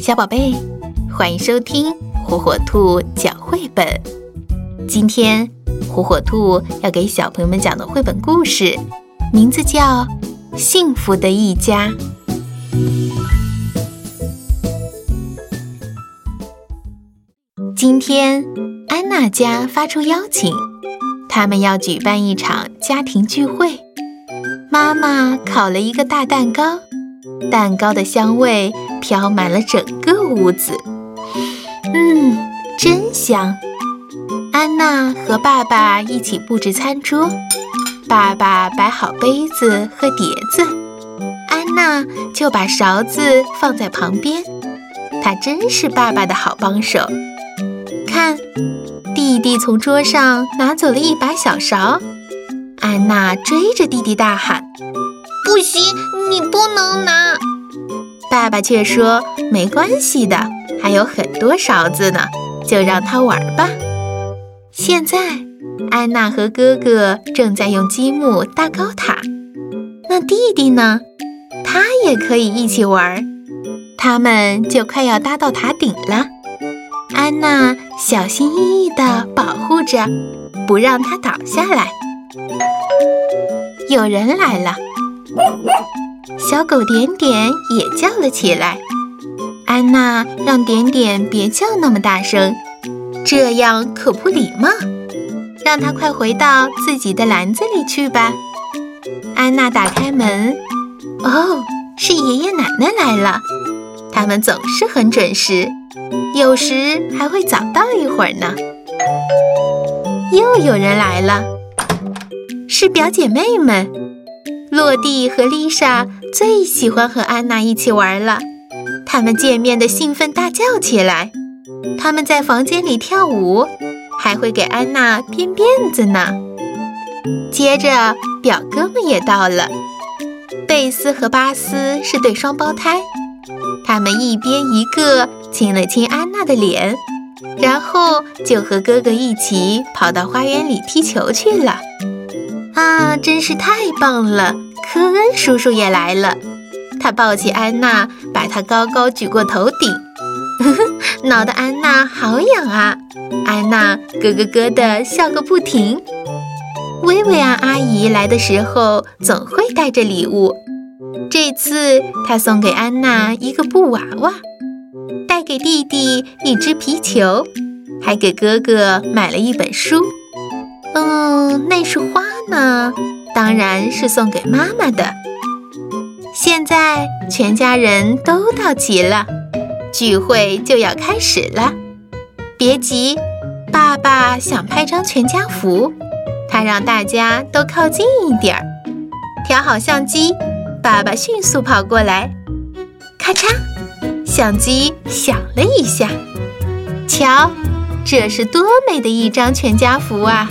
小宝贝，欢迎收听火火兔讲绘本。今天火火兔要给小朋友们讲的绘本故事，名字叫《幸福的一家》。今天安娜家发出邀请，他们要举办一场家庭聚会。妈妈烤了一个大蛋糕，蛋糕的香味飘满了整个屋子。嗯，真香！安娜和爸爸一起布置餐桌，爸爸摆好杯子和碟子，安娜就把勺子放在旁边。她真是爸爸的好帮手。看，弟弟从桌上拿走了一把小勺。安娜追着弟弟大喊：“不行，你不能拿！”爸爸却说：“没关系的，还有很多勺子呢，就让他玩吧。”现在，安娜和哥哥正在用积木搭高塔。那弟弟呢？他也可以一起玩。他们就快要搭到塔顶了。安娜小心翼翼地保护着，不让它倒下来。有人来了，小狗点点也叫了起来。安娜让点点别叫那么大声，这样可不礼貌。让它快回到自己的篮子里去吧。安娜打开门，哦，是爷爷奶奶来了。他们总是很准时，有时还会早到一会儿呢。又有人来了。是表姐妹们，洛蒂和丽莎最喜欢和安娜一起玩了。他们见面的兴奋大叫起来，他们在房间里跳舞，还会给安娜编辫子呢。接着，表哥们也到了，贝斯和巴斯是对双胞胎，他们一边一个亲了亲安娜的脸，然后就和哥哥一起跑到花园里踢球去了。啊，真是太棒了！科恩叔叔也来了，他抱起安娜，把她高高举过头顶，呵呵，挠得安娜好痒啊！安娜咯咯咯的笑个不停。薇薇安阿姨来的时候总会带着礼物，这次她送给安娜一个布娃娃，带给弟弟一只皮球，还给哥哥买了一本书。嗯，那是花。呢当然是送给妈妈的。现在全家人都到齐了，聚会就要开始了。别急，爸爸想拍张全家福，他让大家都靠近一点儿。调好相机，爸爸迅速跑过来，咔嚓，相机响了一下。瞧，这是多美的一张全家福啊！